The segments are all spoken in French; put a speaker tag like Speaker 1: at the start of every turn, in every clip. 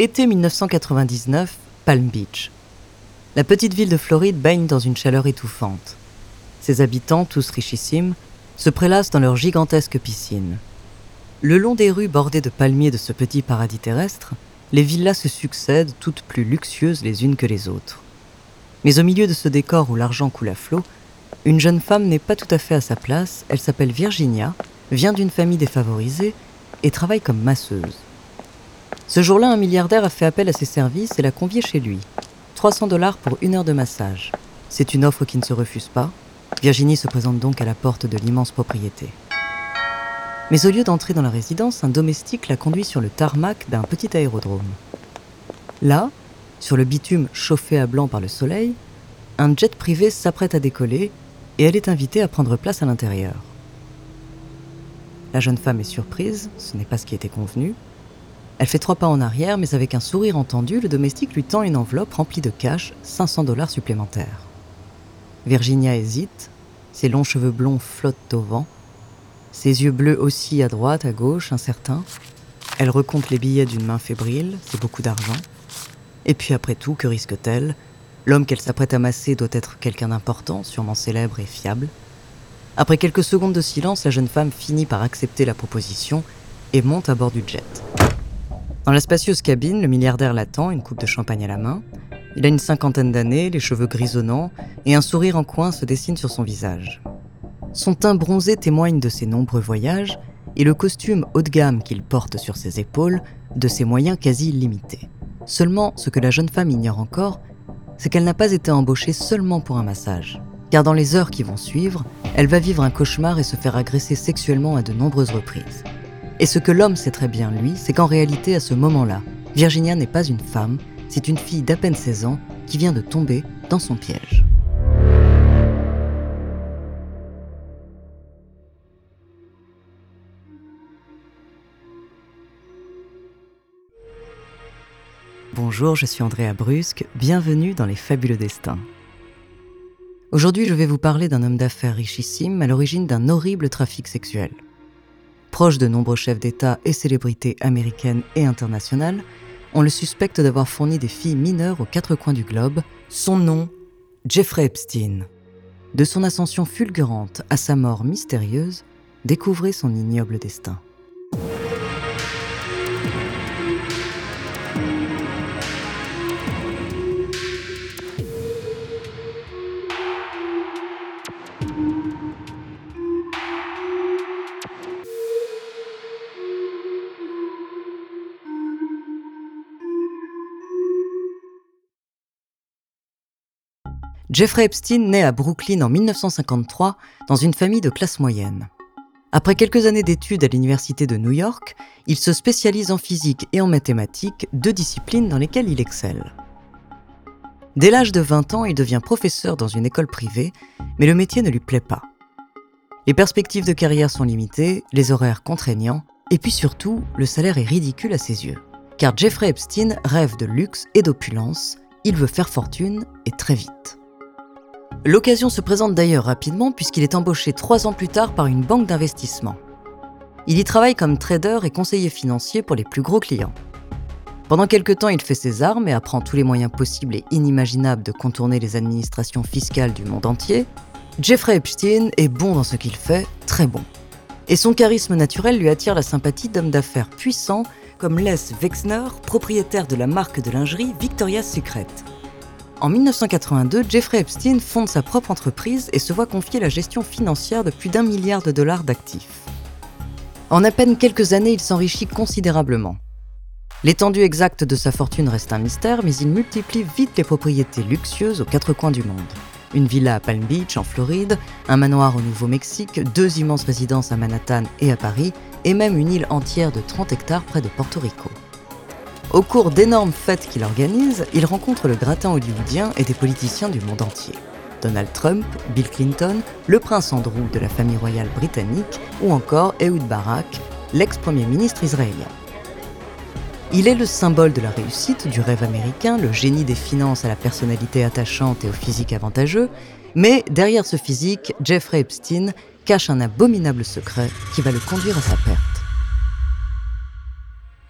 Speaker 1: Été 1999, Palm Beach. La petite ville de Floride baigne dans une chaleur étouffante. Ses habitants, tous richissimes, se prélassent dans leur gigantesque piscine. Le long des rues bordées de palmiers de ce petit paradis terrestre, les villas se succèdent, toutes plus luxueuses les unes que les autres. Mais au milieu de ce décor où l'argent coule à flot, une jeune femme n'est pas tout à fait à sa place, elle s'appelle Virginia, vient d'une famille défavorisée et travaille comme masseuse. Ce jour-là, un milliardaire a fait appel à ses services et l'a conviée chez lui. 300 dollars pour une heure de massage. C'est une offre qui ne se refuse pas. Virginie se présente donc à la porte de l'immense propriété. Mais au lieu d'entrer dans la résidence, un domestique la conduit sur le tarmac d'un petit aérodrome. Là, sur le bitume chauffé à blanc par le soleil, un jet privé s'apprête à décoller et elle est invitée à prendre place à l'intérieur. La jeune femme est surprise, ce n'est pas ce qui était convenu. Elle fait trois pas en arrière, mais avec un sourire entendu, le domestique lui tend une enveloppe remplie de cash, 500 dollars supplémentaires. Virginia hésite, ses longs cheveux blonds flottent au vent, ses yeux bleus aussi à droite, à gauche, incertains. Elle recompte les billets d'une main fébrile, c'est beaucoup d'argent. Et puis après tout, que risque-t-elle? L'homme qu'elle s'apprête à masser doit être quelqu'un d'important, sûrement célèbre et fiable. Après quelques secondes de silence, la jeune femme finit par accepter la proposition et monte à bord du jet. Dans la spacieuse cabine, le milliardaire l'attend, une coupe de champagne à la main. Il a une cinquantaine d'années, les cheveux grisonnants, et un sourire en coin se dessine sur son visage. Son teint bronzé témoigne de ses nombreux voyages et le costume haut de gamme qu'il porte sur ses épaules de ses moyens quasi illimités. Seulement, ce que la jeune femme ignore encore, c'est qu'elle n'a pas été embauchée seulement pour un massage car dans les heures qui vont suivre, elle va vivre un cauchemar et se faire agresser sexuellement à de nombreuses reprises. Et ce que l'homme sait très bien, lui, c'est qu'en réalité, à ce moment-là, Virginia n'est pas une femme, c'est une fille d'à peine 16 ans qui vient de tomber dans son piège. Bonjour, je suis Andrea Brusque, bienvenue dans Les Fabuleux Destins. Aujourd'hui, je vais vous parler d'un homme d'affaires richissime à l'origine d'un horrible trafic sexuel. Proche de nombreux chefs d'État et célébrités américaines et internationales, on le suspecte d'avoir fourni des filles mineures aux quatre coins du globe. Son nom, Jeffrey Epstein. De son ascension fulgurante à sa mort mystérieuse, découvrez son ignoble destin. Jeffrey Epstein naît à Brooklyn en 1953 dans une famille de classe moyenne. Après quelques années d'études à l'Université de New York, il se spécialise en physique et en mathématiques, deux disciplines dans lesquelles il excelle. Dès l'âge de 20 ans, il devient professeur dans une école privée, mais le métier ne lui plaît pas. Les perspectives de carrière sont limitées, les horaires contraignants, et puis surtout, le salaire est ridicule à ses yeux. Car Jeffrey Epstein rêve de luxe et d'opulence, il veut faire fortune et très vite. L'occasion se présente d'ailleurs rapidement puisqu'il est embauché trois ans plus tard par une banque d'investissement. Il y travaille comme trader et conseiller financier pour les plus gros clients. Pendant quelques temps, il fait ses armes et apprend tous les moyens possibles et inimaginables de contourner les administrations fiscales du monde entier. Jeffrey Epstein est bon dans ce qu'il fait, très bon. Et son charisme naturel lui attire la sympathie d'hommes d'affaires puissants comme Les Wexner, propriétaire de la marque de lingerie Victoria's Secret. En 1982, Jeffrey Epstein fonde sa propre entreprise et se voit confier la gestion financière de plus d'un milliard de dollars d'actifs. En à peine quelques années, il s'enrichit considérablement. L'étendue exacte de sa fortune reste un mystère, mais il multiplie vite les propriétés luxueuses aux quatre coins du monde. Une villa à Palm Beach, en Floride, un manoir au Nouveau-Mexique, deux immenses résidences à Manhattan et à Paris, et même une île entière de 30 hectares près de Porto Rico. Au cours d'énormes fêtes qu'il organise, il rencontre le gratin hollywoodien et des politiciens du monde entier. Donald Trump, Bill Clinton, le prince Andrew de la famille royale britannique ou encore Ehud Barak, l'ex-premier ministre israélien. Il est le symbole de la réussite, du rêve américain, le génie des finances à la personnalité attachante et au physique avantageux, mais derrière ce physique, Jeffrey Epstein cache un abominable secret qui va le conduire à sa perte.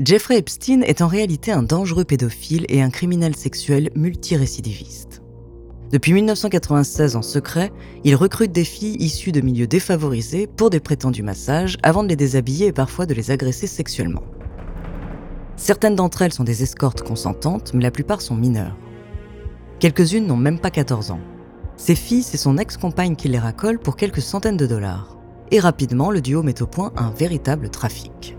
Speaker 1: Jeffrey Epstein est en réalité un dangereux pédophile et un criminel sexuel multirécidiviste. Depuis 1996 en secret, il recrute des filles issues de milieux défavorisés pour des prétendus massages avant de les déshabiller et parfois de les agresser sexuellement. Certaines d'entre elles sont des escortes consentantes, mais la plupart sont mineures. Quelques-unes n'ont même pas 14 ans. Ces filles, c'est son ex-compagne qui les racole pour quelques centaines de dollars. Et rapidement, le duo met au point un véritable trafic.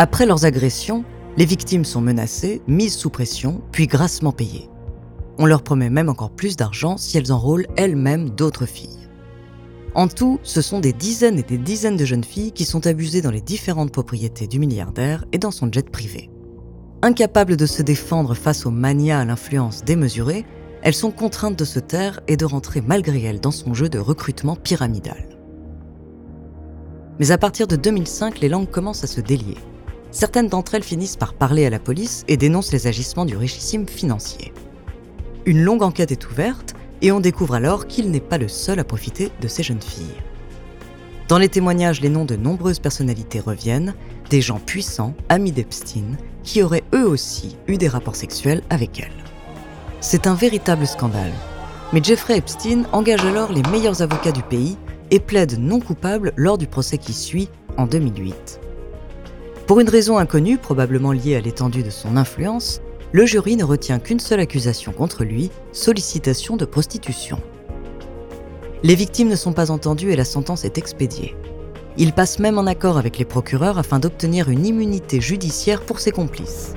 Speaker 1: Après leurs agressions, les victimes sont menacées, mises sous pression, puis grassement payées. On leur promet même encore plus d'argent si elles enrôlent elles-mêmes d'autres filles. En tout, ce sont des dizaines et des dizaines de jeunes filles qui sont abusées dans les différentes propriétés du milliardaire et dans son jet privé. Incapables de se défendre face aux manias à l'influence démesurée, elles sont contraintes de se taire et de rentrer malgré elles dans son jeu de recrutement pyramidal. Mais à partir de 2005, les langues commencent à se délier certaines d'entre elles finissent par parler à la police et dénoncent les agissements du richissime financier. Une longue enquête est ouverte et on découvre alors qu'il n'est pas le seul à profiter de ces jeunes filles. Dans les témoignages, les noms de nombreuses personnalités reviennent, des gens puissants, amis d'Epstein, qui auraient eux aussi eu des rapports sexuels avec elle. C'est un véritable scandale. Mais Jeffrey Epstein engage alors les meilleurs avocats du pays et plaide non coupable lors du procès qui suit en 2008. Pour une raison inconnue, probablement liée à l'étendue de son influence, le jury ne retient qu'une seule accusation contre lui, sollicitation de prostitution. Les victimes ne sont pas entendues et la sentence est expédiée. Il passe même en accord avec les procureurs afin d'obtenir une immunité judiciaire pour ses complices.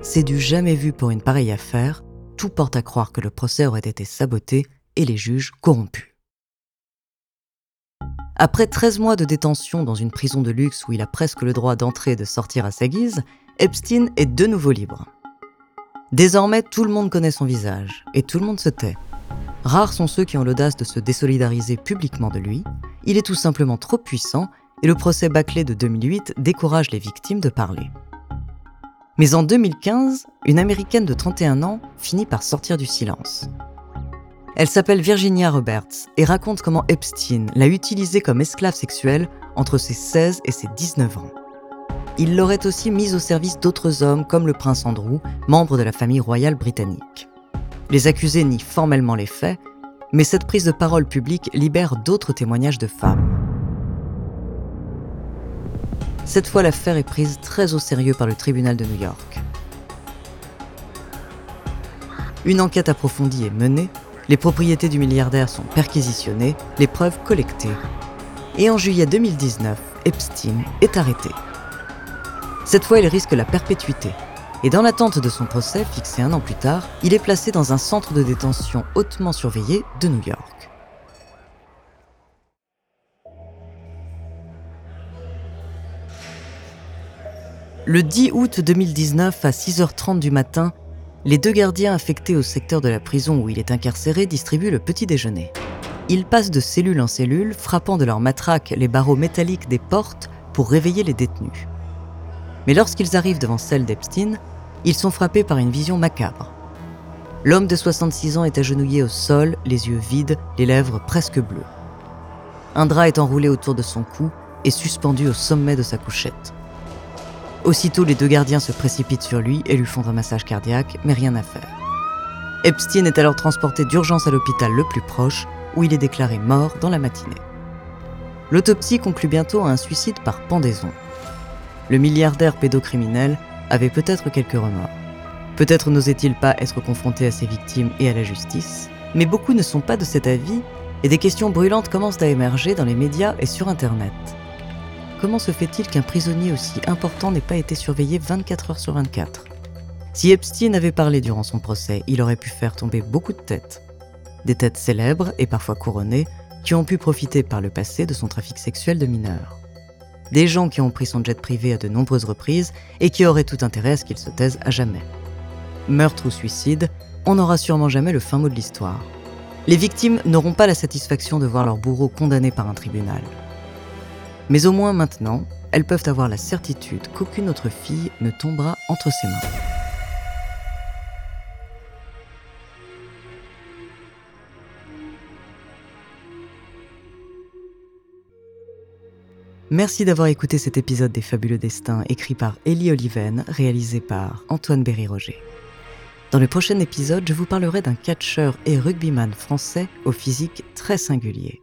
Speaker 1: C'est du jamais vu pour une pareille affaire, tout porte à croire que le procès aurait été saboté et les juges corrompus. Après 13 mois de détention dans une prison de luxe où il a presque le droit d'entrer et de sortir à sa guise, Epstein est de nouveau libre. Désormais, tout le monde connaît son visage et tout le monde se tait. Rares sont ceux qui ont l'audace de se désolidariser publiquement de lui. Il est tout simplement trop puissant et le procès bâclé de 2008 décourage les victimes de parler. Mais en 2015, une Américaine de 31 ans finit par sortir du silence. Elle s'appelle Virginia Roberts et raconte comment Epstein l'a utilisée comme esclave sexuelle entre ses 16 et ses 19 ans. Il l'aurait aussi mise au service d'autres hommes comme le prince Andrew, membre de la famille royale britannique. Les accusés nient formellement les faits, mais cette prise de parole publique libère d'autres témoignages de femmes. Cette fois, l'affaire est prise très au sérieux par le tribunal de New York. Une enquête approfondie est menée les propriétés du milliardaire sont perquisitionnées, les preuves collectées. Et en juillet 2019, Epstein est arrêté. Cette fois, il risque la perpétuité. Et dans l'attente de son procès, fixé un an plus tard, il est placé dans un centre de détention hautement surveillé de New York. Le 10 août 2019 à 6h30 du matin, les deux gardiens affectés au secteur de la prison où il est incarcéré distribuent le petit déjeuner. Ils passent de cellule en cellule, frappant de leur matraque les barreaux métalliques des portes pour réveiller les détenus. Mais lorsqu'ils arrivent devant celle d'Epstein, ils sont frappés par une vision macabre. L'homme de 66 ans est agenouillé au sol, les yeux vides, les lèvres presque bleues. Un drap est enroulé autour de son cou et suspendu au sommet de sa couchette. Aussitôt, les deux gardiens se précipitent sur lui et lui font un massage cardiaque, mais rien à faire. Epstein est alors transporté d'urgence à l'hôpital le plus proche, où il est déclaré mort dans la matinée. L'autopsie conclut bientôt à un suicide par pendaison. Le milliardaire pédocriminel avait peut-être quelques remords. Peut-être n'osait-il pas être confronté à ses victimes et à la justice, mais beaucoup ne sont pas de cet avis et des questions brûlantes commencent à émerger dans les médias et sur Internet. Comment se fait-il qu'un prisonnier aussi important n'ait pas été surveillé 24 heures sur 24 Si Epstein avait parlé durant son procès, il aurait pu faire tomber beaucoup de têtes. Des têtes célèbres et parfois couronnées qui ont pu profiter par le passé de son trafic sexuel de mineurs. des gens qui ont pris son jet privé à de nombreuses reprises et qui auraient tout intérêt à ce qu'il se taise à jamais. Meurtre ou suicide, on n'aura sûrement jamais le fin mot de l'histoire. Les victimes n'auront pas la satisfaction de voir leur bourreau condamné par un tribunal. Mais au moins maintenant, elles peuvent avoir la certitude qu'aucune autre fille ne tombera entre ses mains. Merci d'avoir écouté cet épisode des Fabuleux Destins écrit par Ellie Oliven, réalisé par Antoine Berry-Roger. Dans le prochain épisode, je vous parlerai d'un catcheur et rugbyman français au physique très singulier.